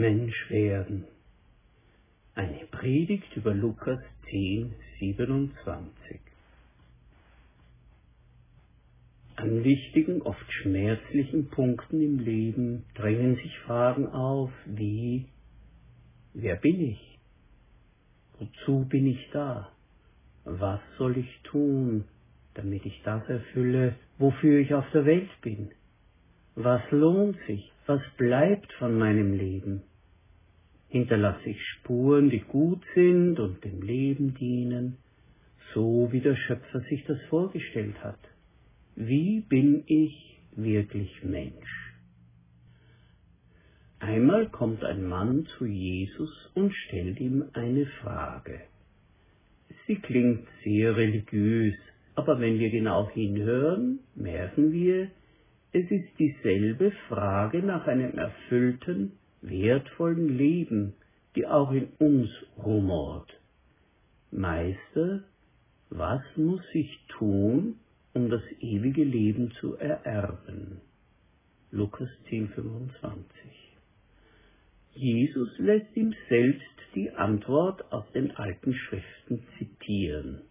Mensch werden. Eine Predigt über Lukas 10, 27. An wichtigen, oft schmerzlichen Punkten im Leben drängen sich Fragen auf wie Wer bin ich? Wozu bin ich da? Was soll ich tun, damit ich das erfülle, wofür ich auf der Welt bin? Was lohnt sich? Was bleibt von meinem Leben? Hinterlasse ich Spuren, die gut sind und dem Leben dienen, so wie der Schöpfer sich das vorgestellt hat? Wie bin ich wirklich Mensch? Einmal kommt ein Mann zu Jesus und stellt ihm eine Frage. Sie klingt sehr religiös, aber wenn wir genau hinhören, merken wir, es ist dieselbe Frage nach einem erfüllten, wertvollen Leben, die auch in uns rumort. Meister, was muss ich tun, um das ewige Leben zu ererben? Lukas 10,25 Jesus lässt ihm selbst die Antwort aus den alten Schriften zitieren.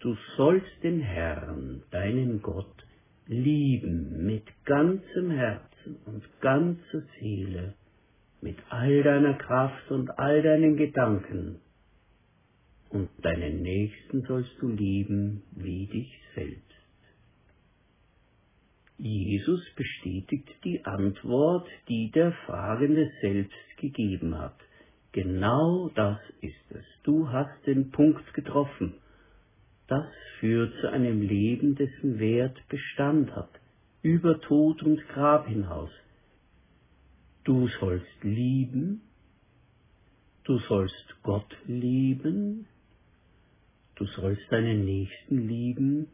Du sollst den Herrn, deinen Gott, lieben mit ganzem Herzen und ganzer Seele, mit all deiner Kraft und all deinen Gedanken. Und deinen Nächsten sollst du lieben wie dich selbst. Jesus bestätigt die Antwort, die der Fragende selbst gegeben hat. Genau das ist es. Du hast den Punkt getroffen. Das führt zu einem Leben, dessen Wert Bestand hat, über Tod und Grab hinaus. Du sollst lieben, du sollst Gott lieben, du sollst deinen Nächsten lieben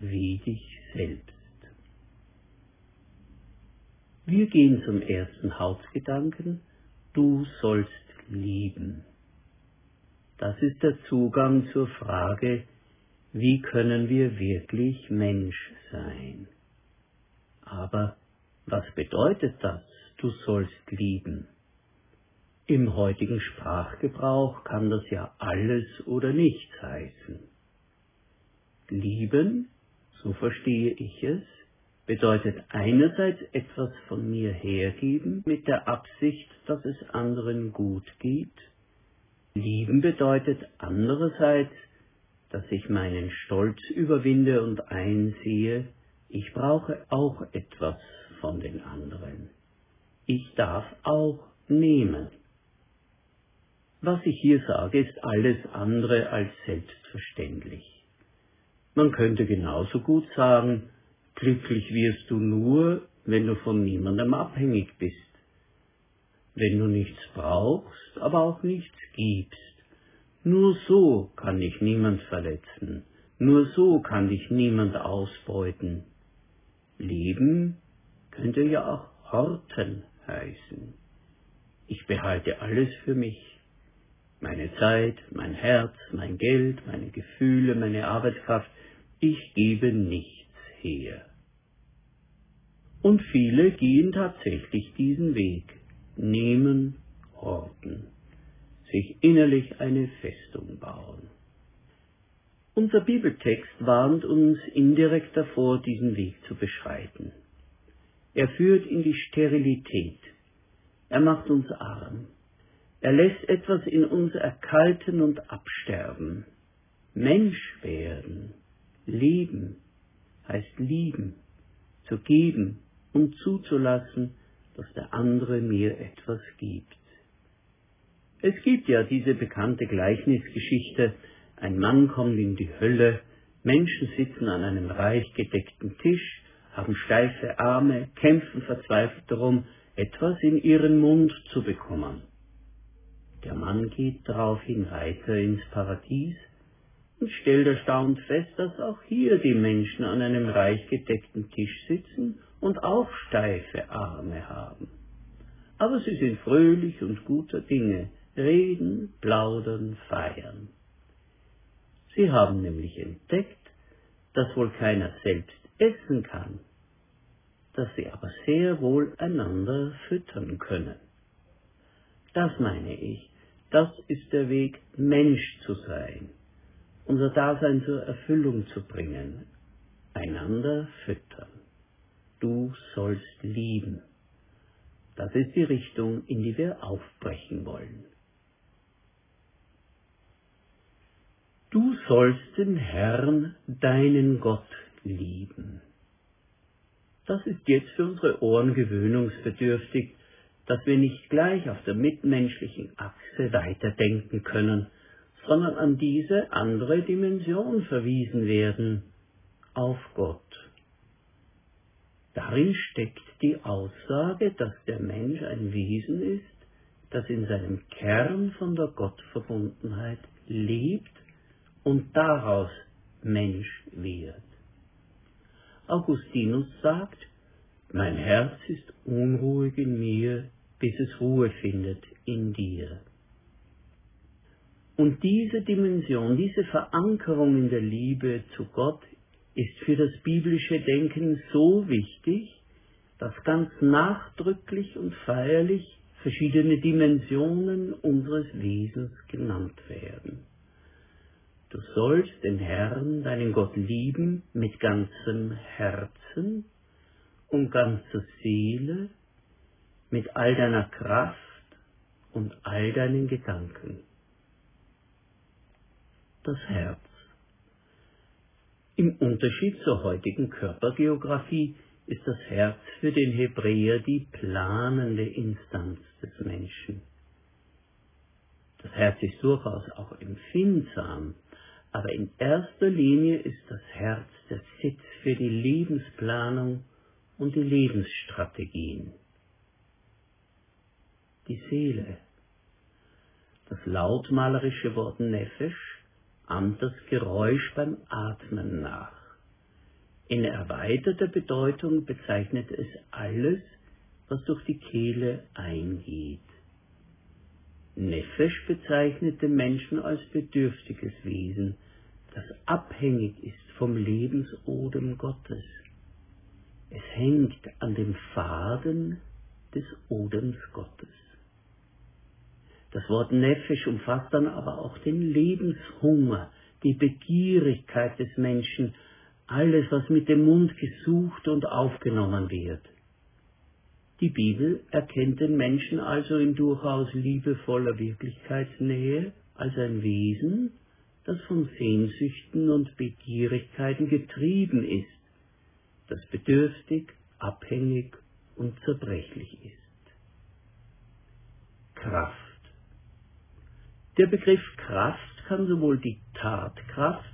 wie dich selbst. Wir gehen zum ersten Hauptgedanken, du sollst lieben. Das ist der Zugang zur Frage, wie können wir wirklich Mensch sein? Aber was bedeutet das, du sollst lieben? Im heutigen Sprachgebrauch kann das ja alles oder nichts heißen. Lieben, so verstehe ich es, bedeutet einerseits etwas von mir hergeben mit der Absicht, dass es anderen gut geht. Lieben bedeutet andererseits dass ich meinen Stolz überwinde und einsehe, ich brauche auch etwas von den anderen. Ich darf auch nehmen. Was ich hier sage, ist alles andere als selbstverständlich. Man könnte genauso gut sagen, glücklich wirst du nur, wenn du von niemandem abhängig bist, wenn du nichts brauchst, aber auch nichts gibst, nur so kann ich niemand verletzen, nur so kann dich niemand ausbeuten. Leben könnte ja auch horten heißen. Ich behalte alles für mich. Meine Zeit, mein Herz, mein Geld, meine Gefühle, meine Arbeitskraft, ich gebe nichts her. Und viele gehen tatsächlich diesen Weg, nehmen, horten sich innerlich eine Festung bauen. Unser Bibeltext warnt uns indirekt davor, diesen Weg zu beschreiten. Er führt in die Sterilität. Er macht uns arm. Er lässt etwas in uns erkalten und absterben. Mensch werden, leben, heißt lieben, zu geben und zuzulassen, dass der andere mir etwas gibt. Es gibt ja diese bekannte Gleichnisgeschichte, ein Mann kommt in die Hölle, Menschen sitzen an einem reich gedeckten Tisch, haben steife Arme, kämpfen verzweifelt darum, etwas in ihren Mund zu bekommen. Der Mann geht daraufhin weiter ins Paradies und stellt erstaunt fest, dass auch hier die Menschen an einem reich gedeckten Tisch sitzen und auch steife Arme haben. Aber sie sind fröhlich und guter Dinge, reden, plaudern, feiern. Sie haben nämlich entdeckt, dass wohl keiner selbst essen kann, dass sie aber sehr wohl einander füttern können. Das meine ich. Das ist der Weg, Mensch zu sein, unser Dasein zur Erfüllung zu bringen, einander füttern. Du sollst lieben. Das ist die Richtung, in die wir aufbrechen wollen. Du sollst den Herrn, deinen Gott, lieben. Das ist jetzt für unsere Ohren gewöhnungsbedürftig, dass wir nicht gleich auf der mitmenschlichen Achse weiterdenken können, sondern an diese andere Dimension verwiesen werden, auf Gott. Darin steckt die Aussage, dass der Mensch ein Wesen ist, das in seinem Kern von der Gottverbundenheit lebt und daraus Mensch wird. Augustinus sagt, mein Herz ist unruhig in mir, bis es Ruhe findet in dir. Und diese Dimension, diese Verankerung in der Liebe zu Gott ist für das biblische Denken so wichtig, dass ganz nachdrücklich und feierlich verschiedene Dimensionen unseres Wesens genannt werden. Du sollst den Herrn, deinen Gott, lieben mit ganzem Herzen und ganzer Seele, mit all deiner Kraft und all deinen Gedanken. Das Herz. Im Unterschied zur heutigen Körpergeographie ist das Herz für den Hebräer die planende Instanz des Menschen. Das Herz ist durchaus auch empfindsam, aber in erster Linie ist das Herz der Sitz für die Lebensplanung und die Lebensstrategien. Die Seele. Das lautmalerische Wort Nefesh ahmt das Geräusch beim Atmen nach. In erweiterter Bedeutung bezeichnet es alles, was durch die Kehle eingeht. Nefesh bezeichnet den Menschen als bedürftiges Wesen, das abhängig ist vom Lebensodem Gottes. Es hängt an dem Faden des Odems Gottes. Das Wort Nefesh umfasst dann aber auch den Lebenshunger, die Begierigkeit des Menschen, alles, was mit dem Mund gesucht und aufgenommen wird. Die Bibel erkennt den Menschen also in durchaus liebevoller Wirklichkeitsnähe als ein Wesen, das von Sehnsüchten und Begierigkeiten getrieben ist, das bedürftig, abhängig und zerbrechlich ist. Kraft. Der Begriff Kraft kann sowohl die Tatkraft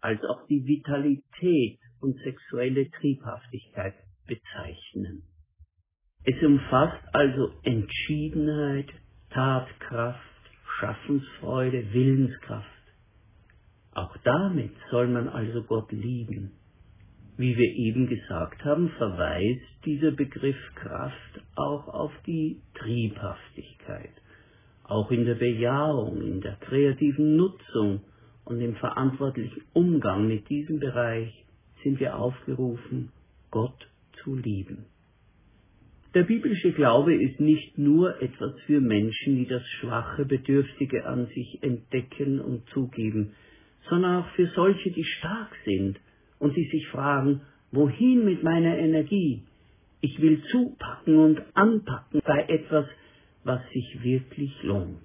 als auch die Vitalität und sexuelle Triebhaftigkeit bezeichnen. Es umfasst also Entschiedenheit, Tatkraft, Schaffensfreude, Willenskraft. Auch damit soll man also Gott lieben. Wie wir eben gesagt haben, verweist dieser Begriff Kraft auch auf die Triebhaftigkeit. Auch in der Bejahung, in der kreativen Nutzung und im verantwortlichen Umgang mit diesem Bereich sind wir aufgerufen, Gott zu lieben. Der biblische Glaube ist nicht nur etwas für Menschen, die das schwache Bedürftige an sich entdecken und zugeben, sondern auch für solche, die stark sind und die sich fragen, wohin mit meiner Energie? Ich will zupacken und anpacken bei etwas, was sich wirklich lohnt.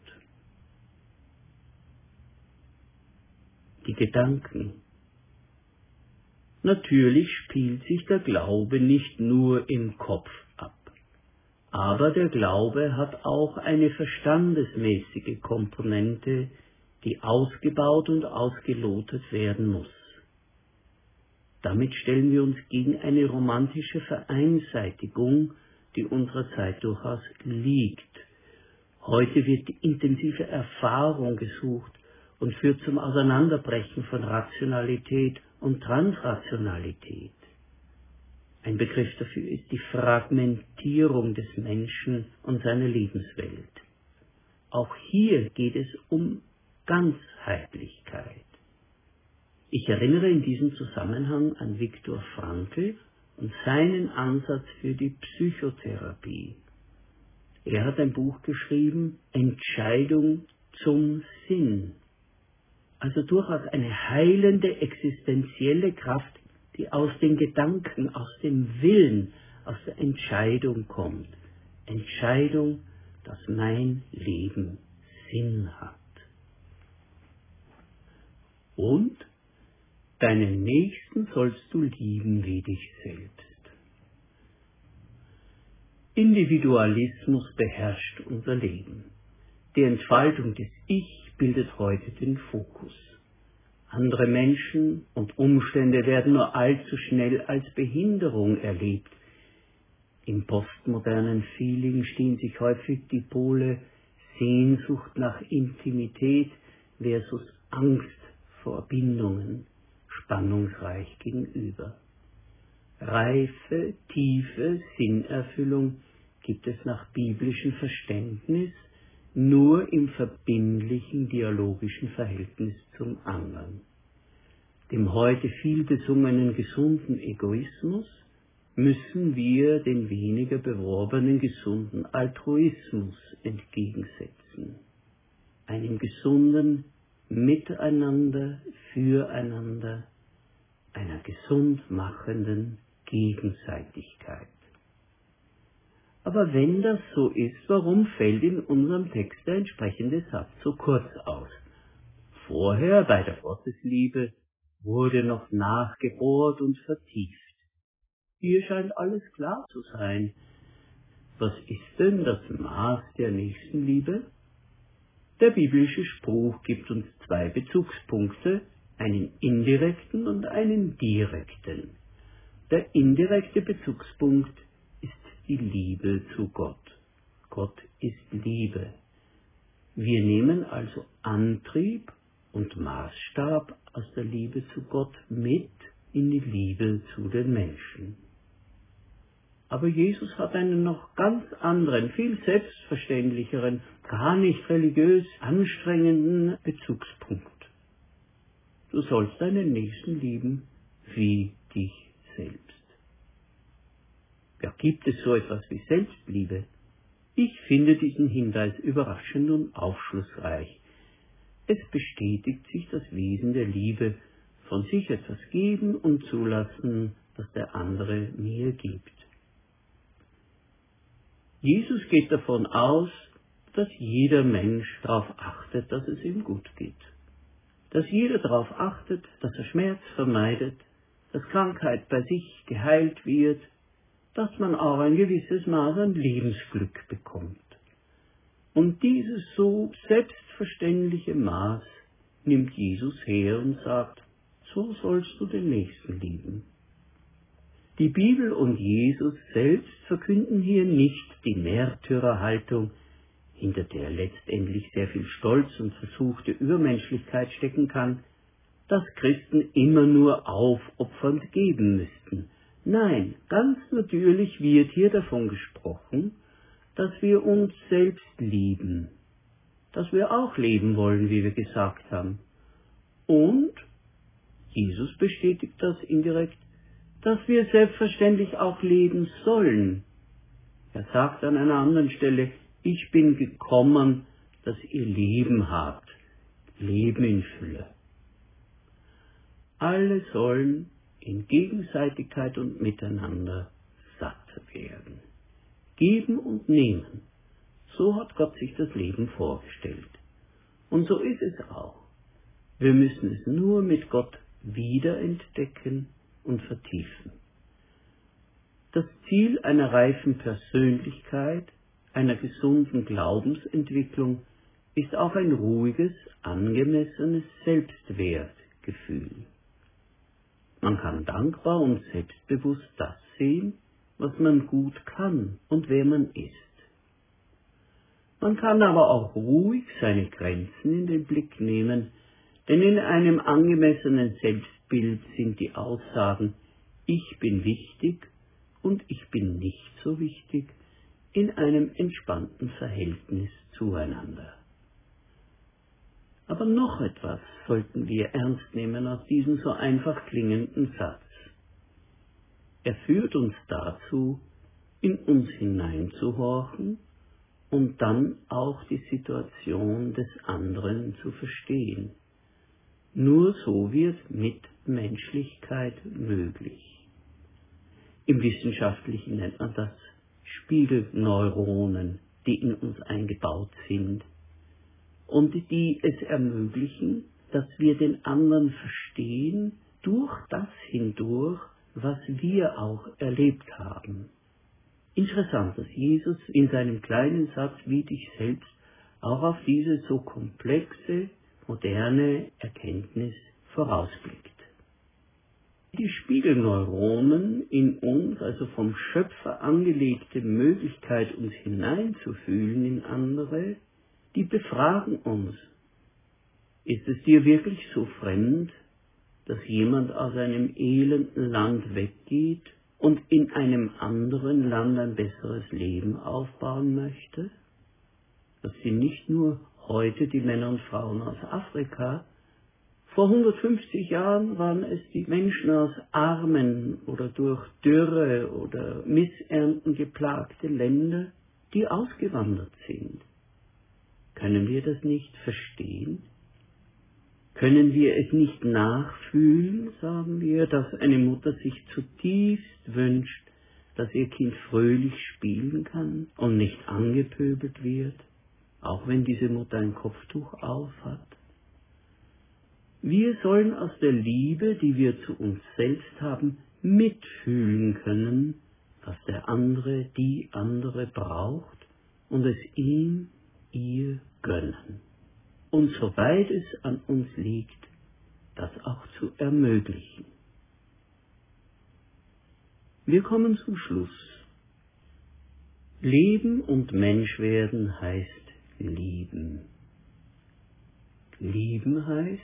Die Gedanken. Natürlich spielt sich der Glaube nicht nur im Kopf aber der Glaube hat auch eine verstandesmäßige Komponente, die ausgebaut und ausgelotet werden muss. Damit stellen wir uns gegen eine romantische Vereinseitigung, die unserer Zeit durchaus liegt. Heute wird die intensive Erfahrung gesucht und führt zum Auseinanderbrechen von Rationalität und Transrationalität. Ein Begriff dafür ist die Fragmentierung des Menschen und seiner Lebenswelt. Auch hier geht es um Ganzheitlichkeit. Ich erinnere in diesem Zusammenhang an Viktor Frankl und seinen Ansatz für die Psychotherapie. Er hat ein Buch geschrieben, Entscheidung zum Sinn. Also durchaus eine heilende, existenzielle Kraft, die aus den Gedanken, aus dem Willen, aus der Entscheidung kommt. Entscheidung, dass mein Leben Sinn hat. Und deinen Nächsten sollst du lieben wie dich selbst. Individualismus beherrscht unser Leben. Die Entfaltung des Ich bildet heute den Fokus. Andere Menschen und Umstände werden nur allzu schnell als Behinderung erlebt. Im postmodernen Feeling stehen sich häufig die Pole Sehnsucht nach Intimität versus Angst vor Bindungen spannungsreich gegenüber. Reife, tiefe Sinnerfüllung gibt es nach biblischem Verständnis nur im verbindlichen dialogischen Verhältnis zum anderen. Dem heute viel besungenen gesunden Egoismus müssen wir den weniger beworbenen gesunden Altruismus entgegensetzen. Einem gesunden Miteinander, füreinander, einer gesund machenden Gegenseitigkeit. Aber wenn das so ist, warum fällt in unserem Text der entsprechende Satz so kurz aus? Vorher bei der Gottesliebe wurde noch nachgebohrt und vertieft. Hier scheint alles klar zu sein. Was ist denn das Maß der Nächstenliebe? Der biblische Spruch gibt uns zwei Bezugspunkte, einen indirekten und einen direkten. Der indirekte Bezugspunkt die Liebe zu Gott. Gott ist Liebe. Wir nehmen also Antrieb und Maßstab aus der Liebe zu Gott mit in die Liebe zu den Menschen. Aber Jesus hat einen noch ganz anderen, viel selbstverständlicheren, gar nicht religiös anstrengenden Bezugspunkt. Du sollst deinen Nächsten lieben wie dich selbst. Ja, gibt es so etwas wie Selbstliebe? Ich finde diesen Hinweis überraschend und aufschlussreich. Es bestätigt sich das Wesen der Liebe, von sich etwas geben und zulassen, was der andere mir gibt. Jesus geht davon aus, dass jeder Mensch darauf achtet, dass es ihm gut geht. Dass jeder darauf achtet, dass er Schmerz vermeidet, dass Krankheit bei sich geheilt wird, dass man auch ein gewisses Maß an Lebensglück bekommt. Und dieses so selbstverständliche Maß nimmt Jesus her und sagt, so sollst du den Nächsten lieben. Die Bibel und Jesus selbst verkünden hier nicht die Märtyrerhaltung, hinter der letztendlich sehr viel Stolz und versuchte Übermenschlichkeit stecken kann, dass Christen immer nur aufopfernd geben müssten, Nein, ganz natürlich wird hier davon gesprochen, dass wir uns selbst lieben, dass wir auch leben wollen, wie wir gesagt haben. Und Jesus bestätigt das indirekt, dass wir selbstverständlich auch leben sollen. Er sagt an einer anderen Stelle, ich bin gekommen, dass ihr Leben habt, Leben in Fülle. Alle sollen in Gegenseitigkeit und Miteinander satt werden. Geben und nehmen. So hat Gott sich das Leben vorgestellt. Und so ist es auch. Wir müssen es nur mit Gott wiederentdecken und vertiefen. Das Ziel einer reifen Persönlichkeit, einer gesunden Glaubensentwicklung ist auch ein ruhiges, angemessenes Selbstwertgefühl. Man kann dankbar und selbstbewusst das sehen, was man gut kann und wer man ist. Man kann aber auch ruhig seine Grenzen in den Blick nehmen, denn in einem angemessenen Selbstbild sind die Aussagen Ich bin wichtig und ich bin nicht so wichtig in einem entspannten Verhältnis zueinander. Aber noch etwas sollten wir ernst nehmen aus diesem so einfach klingenden Satz. Er führt uns dazu, in uns hineinzuhorchen und dann auch die Situation des anderen zu verstehen. Nur so wird Mitmenschlichkeit möglich. Im Wissenschaftlichen nennt man das Spiegelneuronen, die in uns eingebaut sind und die es ermöglichen, dass wir den anderen verstehen durch das hindurch, was wir auch erlebt haben. Interessant, dass Jesus in seinem kleinen Satz wie dich selbst auch auf diese so komplexe, moderne Erkenntnis vorausblickt. Die Spiegelneuronen in uns, also vom Schöpfer angelegte Möglichkeit, uns hineinzufühlen in andere, die befragen uns. Ist es dir wirklich so fremd, dass jemand aus einem elenden Land weggeht und in einem anderen Land ein besseres Leben aufbauen möchte? Das sind nicht nur heute die Männer und Frauen aus Afrika, vor 150 Jahren waren es die Menschen aus armen oder durch Dürre oder Missernten geplagte Länder, die ausgewandert sind. Können wir das nicht verstehen? Können wir es nicht nachfühlen, sagen wir, dass eine Mutter sich zutiefst wünscht, dass ihr Kind fröhlich spielen kann und nicht angepöbelt wird, auch wenn diese Mutter ein Kopftuch aufhat? Wir sollen aus der Liebe, die wir zu uns selbst haben, mitfühlen können, was der andere, die andere braucht und es ihm, ihr gönnen und soweit es an uns liegt, das auch zu ermöglichen. Wir kommen zum Schluss. Leben und Menschwerden heißt lieben. Lieben heißt,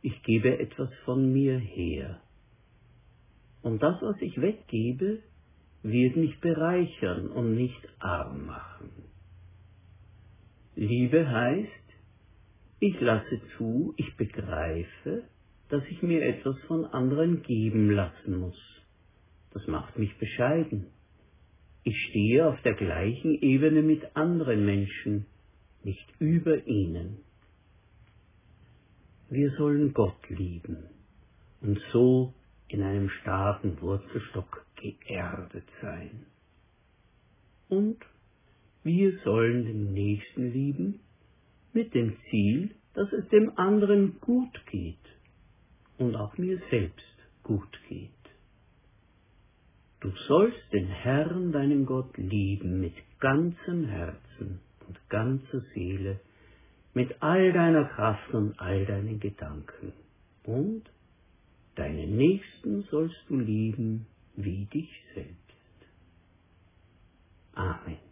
ich gebe etwas von mir her. Und das, was ich weggebe, wird mich bereichern und nicht arm machen. Liebe heißt, ich lasse zu, ich begreife, dass ich mir etwas von anderen geben lassen muss. Das macht mich bescheiden. Ich stehe auf der gleichen Ebene mit anderen Menschen, nicht über ihnen. Wir sollen Gott lieben und so in einem starken Wurzelstock geerdet sein. Und wir sollen den Nächsten lieben, mit dem Ziel, dass es dem anderen gut geht und auch mir selbst gut geht. Du sollst den Herrn, deinen Gott, lieben mit ganzem Herzen und ganzer Seele, mit all deiner Kraft und all deinen Gedanken. Und deinen Nächsten sollst du lieben wie dich selbst. Amen.